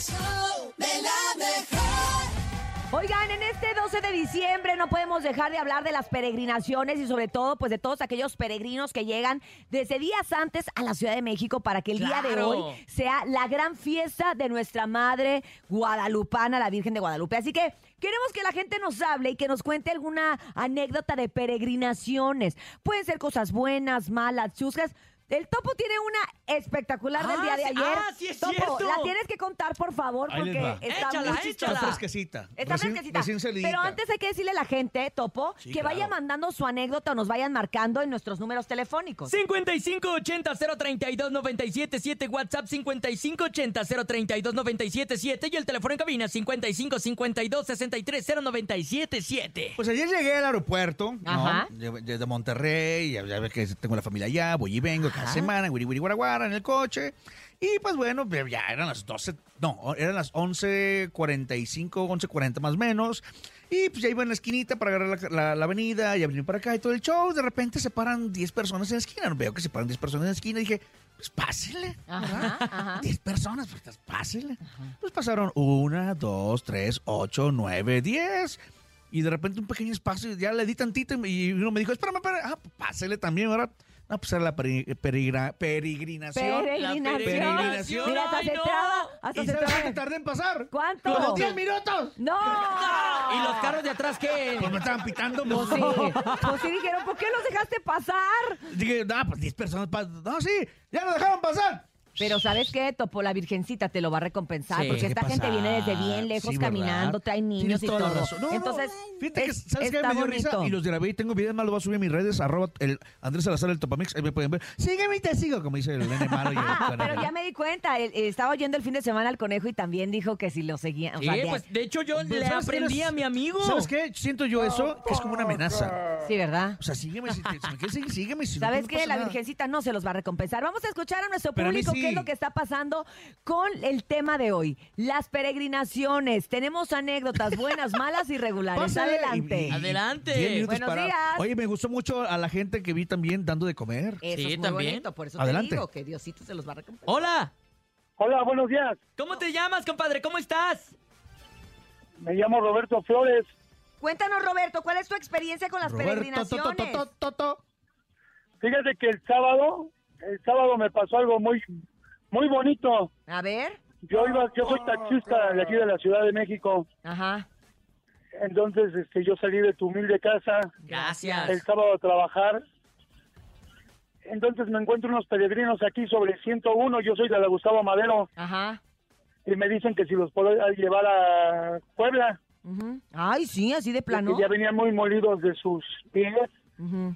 show de la mejor. Oigan, en este 12 de diciembre no podemos dejar de hablar de las peregrinaciones y sobre todo pues de todos aquellos peregrinos que llegan desde días antes a la Ciudad de México para que el día de Claro. hoy sea la gran fiesta de nuestra madre guadalupana, la Virgen de Guadalupe. Así que queremos que la gente nos hable y que nos cuente alguna anécdota de peregrinaciones. Pueden ser cosas buenas, malas, chuscas. El Topo tiene una espectacular del Ah, día de sí, ayer. ah, sí es Topo, cierto. la tienes que contar, por favor, Ahí les porque va. está Échala, muy échala. Está fresquecita. Está Recién- fresquecita. recién salidita. Pero antes hay que decirle a la gente, Topo, Sí, que vaya claro. mandando su anécdota o nos vayan marcando en nuestros números telefónicos. 5580-032-977, WhatsApp 5580-032-977 y el teléfono en cabina 5552-630977. Pues ayer llegué al aeropuerto, ¿no? Ajá. De, de- de Monterrey, ya, ya ves que tengo la familia allá, voy y vengo cada semana, guiri, guiri, guara, guara, en el coche. Y pues bueno, ya eran las 12, no, eran las 11.45, 11.40 más o menos. Y pues ya iba en la esquinita para agarrar la, la- la avenida y venir para acá y todo el show. De repente se paran 10 personas en la esquina. Veo que se paran 10 personas en la esquina y dije, pues pásele. Ajá, ajá. 10 personas, pues pásele. Pues pasaron una, dos, tres, ocho, nueve, diez. Y de repente un pequeño espacio, ya le di tantito y y uno me dijo, espérame, espérame, ah, pues pásele también, ¿verdad? No, pues era la peregrinación. Peregrinación. peregrinación. Mira, hasta Ay, se no. traba. Hasta ¿Y se sabes traba. cuánto tardé en pasar? ¿Cuánto? ¡Como 10 minutos! ¡No! ¿Y los carros de atrás qué? Pues me estaban pitando. Pues sí, pues sí dijeron, ¿por qué los dejaste pasar? Dije, no, pues 10 personas. pa- No, sí, ya lo dejaron pasar. Pero ¿sabes qué, Topo? La Virgencita te lo va a recompensar Sí. porque esta ¿Qué gente pasa? viene desde bien lejos Sí, ¿verdad? caminando, traen niños Tienes y toda la todo. razón. No, no, Entonces, Fíjate que, es- ¿sabes qué? está Me dio risa y los grabé y tengo videos más, lo voy a subir a mis redes, arroba el Andrés Salazar, el Topamix, ahí me pueden ver. Sígueme y te sigo, como dice el nene malo. y el Ah, pero ya me di cuenta, él estaba oyendo el fin de semana al conejo y también dijo que si lo seguían. O Sí, de- pues de hecho yo le ¿sabes qué aprendí a mi amigo. ¿Sabes qué? Siento yo eso, que es como una amenaza. sí, ¿verdad? O sea, sígueme, si, te- si me quieres seguir, sígueme. Si no, ¿Sabes pues, qué? pasa La nada. Virgencita no se los va a recompensar. Vamos a escuchar a nuestro Pero a mí público sí. qué es lo que está pasando con el tema de hoy. Las peregrinaciones. Tenemos anécdotas buenas, malas y regulares. Pásale, Adelante. y- y- Adelante. diez minutos Buenos para- días. Oye, me gustó mucho a la gente que vi también dando de comer. Eso Sí, es muy también. bonito, por eso Adelante. te digo que Diosito se los va a recompensar. Hola, Hola, buenos días. ¿cómo te llamas, compadre? ¿Cómo estás? Me llamo Roberto Flores. Cuéntanos, Roberto, ¿cuál es tu experiencia con las Roberto, peregrinaciones? to, to, to, to, to. Fíjate que el sábado, el sábado me pasó algo muy, muy bonito. A ver. Yo iba, yo soy taxista de aquí de la Ciudad de México. Ajá. Entonces, este, yo salí de tu humilde casa el Gracias. sábado a trabajar. Entonces me encuentro unos peregrinos aquí sobre 101. Yo soy de la Gustavo Madero Ajá. y me dicen que si los puedo llevar a Puebla, Ujú. Ay, sí, así de plano. que ya venían muy molidos de sus pies. Ujú.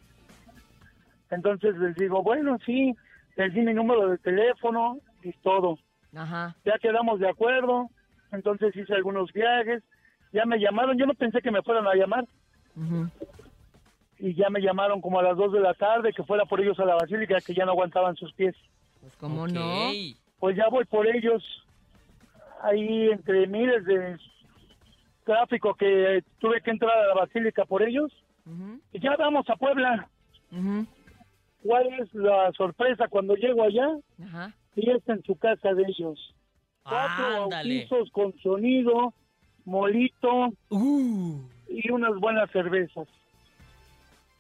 Entonces les digo, bueno, sí, les di mi número de teléfono y todo. Ajá. Ya quedamos de acuerdo, entonces hice algunos viajes, ya me llamaron, yo no pensé que me fueran a llamar, y ya me llamaron como a las 2 de la tarde que fuera por ellos a la basílica, que ya no aguantaban sus pies. Pues cómo no. Pues ya voy por ellos, ahí entre miles de tráfico que tuve que entrar a la basílica por ellos, y ya vamos a Puebla. Ujú. ¿Cuál es la sorpresa cuando llego allá? Ajá. Y está en su casa de ellos. Cuatro Ándale. bautizos con sonido, molito Uh. y unas buenas cervezas.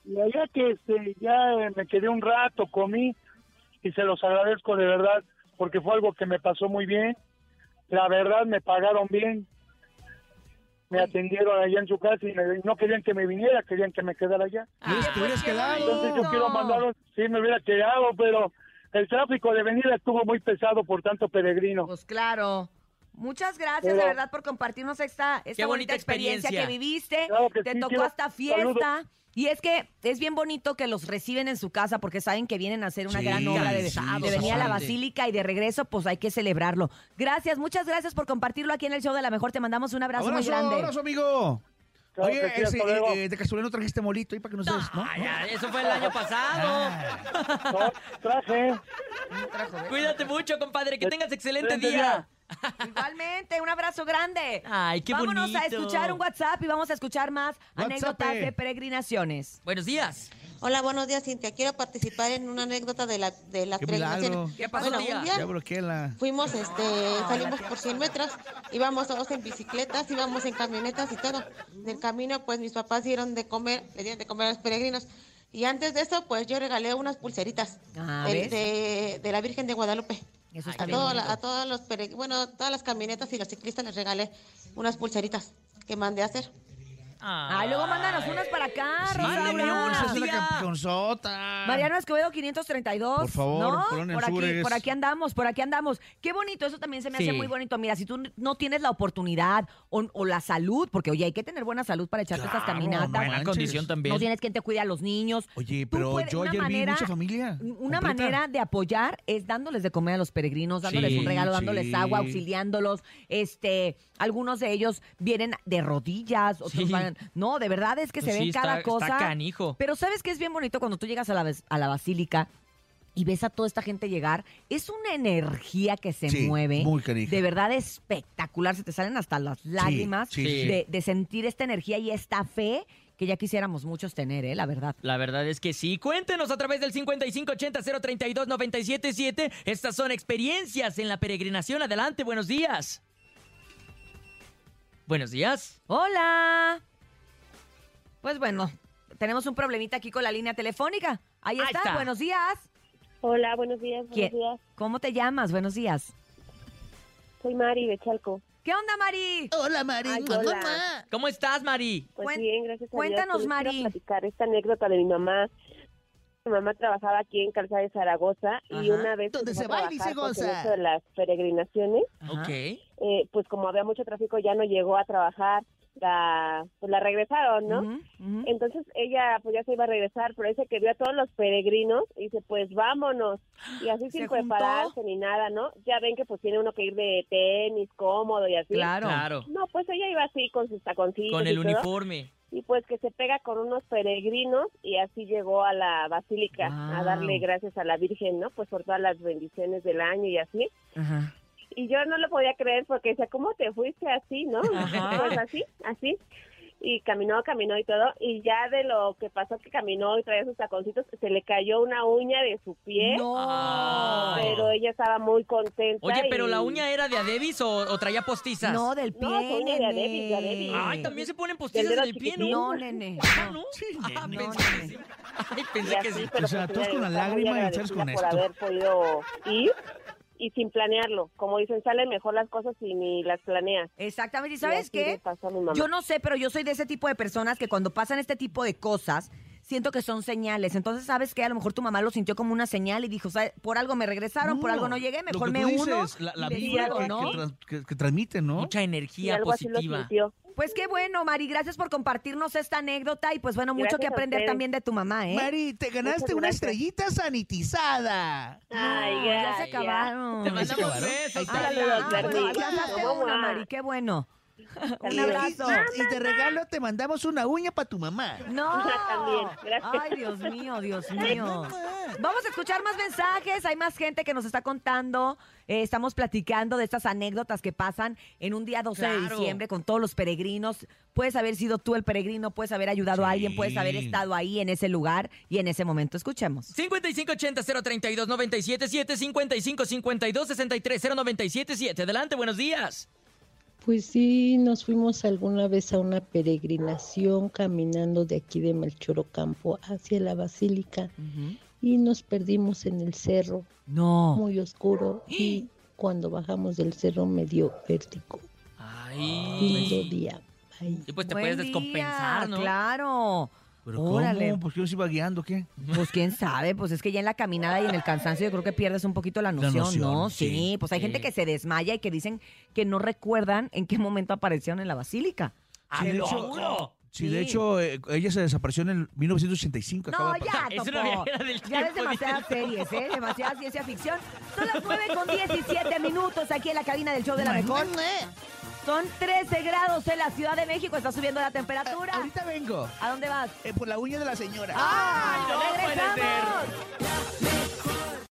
Y allá que este, ya me quedé un rato, comí y se los agradezco de verdad porque fue algo que me pasó muy bien. La verdad me pagaron bien. Me atendieron allá en su casa y me- no querían que me viniera, querían que me quedara allá. ¿Quieres- te hubieras qué quedado? Entonces yo quiero mandaros, sí me hubiera quedado, pero el tráfico de venida estuvo muy pesado por tanto peregrino. Pues claro. Muchas gracias de verdad por compartirnos esta, esta bonita bonita experiencia, experiencia. que viviste. Claro que Te sí, tocó hasta fiesta. Y es que es bien bonito que los reciben en su casa porque saben que vienen a hacer una Sí, gran obra de, sí, de venir a la basílica y de regreso, pues hay que celebrarlo. Gracias, muchas gracias por compartirlo aquí en el show de la mejor. Te mandamos un abrazo, muy grande. abrazo, amigo. Claro Oye, que sí, ese, hasta luego. eh, eh, de casualidad no trajiste molito ahí para que nos des, ¿no? Ah, ya, eso fue el año pasado. No, traje. Cuídate mucho, compadre. Que tengas excelente Excelente día. Igualmente, un abrazo grande. Ay, qué Vámonos a bonito. escuchar un WhatsApp y vamos a escuchar más WhatsApp. anécdotas de peregrinaciones. Buenos días. Hola, buenos días, Cintia. Quiero participar en una anécdota de la de las ¡Qué peregrinaciones. milagro! ¿Qué pasó, Bueno, tía? un día Ya bloqueé la... fuimos, este, salimos por 100 metros, íbamos todos en bicicletas, íbamos en camionetas y todo. Del camino, pues mis papás dieron de comer, le dieron de comer a los peregrinos. Y antes de eso, pues yo regalé unas pulseritas Ah, de- de la Virgen de Guadalupe. Eso Ay, está A, bien. todo- a todos los bueno, a todas las camionetas y los ciclistas les regalé unas pulseritas que mandé a hacer. Ay, luego mándanos unas para acá, Sí, Rosaura. mándeme una. La campeonzota. Mariano Escobedo 532. Por favor, ¿no? Colonia por aquí, Anzures. por aquí andamos, por aquí andamos. Qué bonito, eso también se me hace Sí. muy bonito. Mira, si tú no tienes la oportunidad o, o la salud, porque oye, hay que tener buena salud para echarte estas Claro, caminatas. no Buena manches. condición también. No tienes quien te cuide a los niños. Oye, Tú pero puedes- yo una ayer vi mucha familia. Una completa. manera de apoyar es dándoles de comer a los peregrinos, dándoles Sí, un regalo, dándoles sí. agua, auxiliándolos. Este, algunos de ellos vienen de rodillas, otros Sí. van- no, de verdad es que se Pues ven sí, cada está- cosa. está canijo. Pero ¿sabes qué es bien bonito cuando tú llegas a la, a la basílica? Y ves a toda esta gente llegar, es una energía que se Sí, mueve. muy canija. De verdad espectacular, se te salen hasta las lágrimas sí, sí. De, de sentir esta energía y esta fe que ya quisiéramos muchos tener, ¿eh? La verdad. La verdad es que sí. Cuéntenos a través del 5580-032-977. Estas son experiencias en la peregrinación. Adelante, buenos días. Buenos días. ¡Hola! Pues bueno, tenemos un problemita aquí con la línea telefónica. Ahí Ahí está, está. buenos días. Hola, buenos días, buenos ¿Quién? días. ¿Cómo te llamas? Buenos días. Soy Mari de Chalco. ¿Qué onda, Mari? Hola, Mari. Ay, hola. ¿Cómo estás, Mari? Pues bien, gracias a cuéntanos, Dios. Pues, Mari. Quiero platicar esta anécdota de mi mamá. Mi mamá trabajaba aquí en Calzada de Zaragoza y una vez Donde se a baila y se goza. esto de las peregrinaciones. Ok. eh, pues como había mucho tráfico ya no llegó a trabajar, la, pues la regresaron, ¿no? Entonces ella pues ya se iba a regresar, pero dice que vio a todos los peregrinos y dice pues vámonos. Y así sin juntó. prepararse ni nada, ¿no? Ya ven que pues tiene uno que ir de tenis cómodo y así. Claro. Claro. No, pues ella iba así con sus taconcitos. Con y el todo, uniforme. Y pues que se pega con unos peregrinos y así llegó a la basílica a darle gracias a la Virgen, ¿no? Pues por todas las bendiciones del año y así. Ajá. Y yo no lo podía creer porque decía, ¿cómo te fuiste así, no? Ajá. Pues así, así. Y caminó, caminó y todo. Y ya de lo que pasó que caminó y traía sus taconcitos, se le cayó una uña de su pie. No. Pero ella estaba muy contenta. Oye, pero y- la uña era de Adebis o, o traía postizas. No, del pie, No, uña de. Adebis, de Adebis. Ay, también se ponen postizas dedo en el pie, ¿no? No, nene. Ah, no. ¿no? Ah, No, pensé que sí. Ay, pensé que sí. O sea, pues, todos con la lágrima y echas con esto. por haber podido ir y sin planearlo. Como dicen, salen mejor las cosas si ni las planeas. Exactamente. ¿Y Y sabes qué? Yo no sé, pero yo soy de ese tipo de personas que cuando pasan este tipo de cosas, siento que son señales. Entonces, ¿sabes qué? A lo mejor tu mamá lo sintió como una señal y dijo, "¿Sabe? por algo me regresaron, por algo no llegué, lo mejor me tú uno. dices, La, la y vibra que, ¿no? que trans- que- que transmiten, ¿no? Mucha y energía algo así lo positiva. sintió. Pues qué bueno, Mari, gracias por compartirnos esta anécdota y pues bueno, mucho Gracias que aprender también de tu mamá, ¿eh? Mari, te ganaste una estrellita sanitizada. Ay, No, ya se gracias. acabaron. Te ¿Ya se mandamos acabaron? besos. Ah. Mari, qué bueno. Un abrazo. Y de regalo te mandamos una uña para tu mamá. No. También, gracias. Ay, Dios mío, Dios mío. Vamos a escuchar más mensajes. Hay más gente que nos está contando. Eh, estamos platicando de estas anécdotas que pasan en un día 12 de diciembre con todos los peregrinos. Puedes haber sido tú el peregrino, puedes haber ayudado a alguien, puedes haber estado ahí en ese lugar y en ese momento. Escuchemos. 5580-032-977, 5552-630977. Adelante, buenos días. Pues sí, nos fuimos alguna vez a una peregrinación caminando de aquí de Melchor Ocampo hacia la basílica y nos perdimos en el cerro, No. muy oscuro, y cuando bajamos del cerro me dio vértigo. Lindo Ay. día. Bye. Y pues te Buen puedes descompensar, día, ¿no? Claro. ¿Pero Órale. cómo? ¿Por qué nos iba guiando? ¿Qué? Pues quién sabe, pues es que ya en la caminada y en el cansancio yo creo que pierdes un poquito la noción, noción, ¿no? sí. Sí, pues hay gente que se desmaya y que dicen que no recuerdan en qué momento aparecieron en la basílica. ¡A Sí, de lo hecho-! Sí, de hecho, eh, ella se desapareció en el 1985. acaba No, de pasar. ya, Topo. del Ya ves demasiadas series, ¿eh? Demasiada ciencia ficción. Son las 9 con 17 minutos aquí en la cabina del show de la mejor. Son 13 grados en la Ciudad de México. Está subiendo la temperatura. Ahorita vengo ¿A dónde vas? eh, por la uña de la señora. ¡Ah! no puede ¡Regresamos! ser.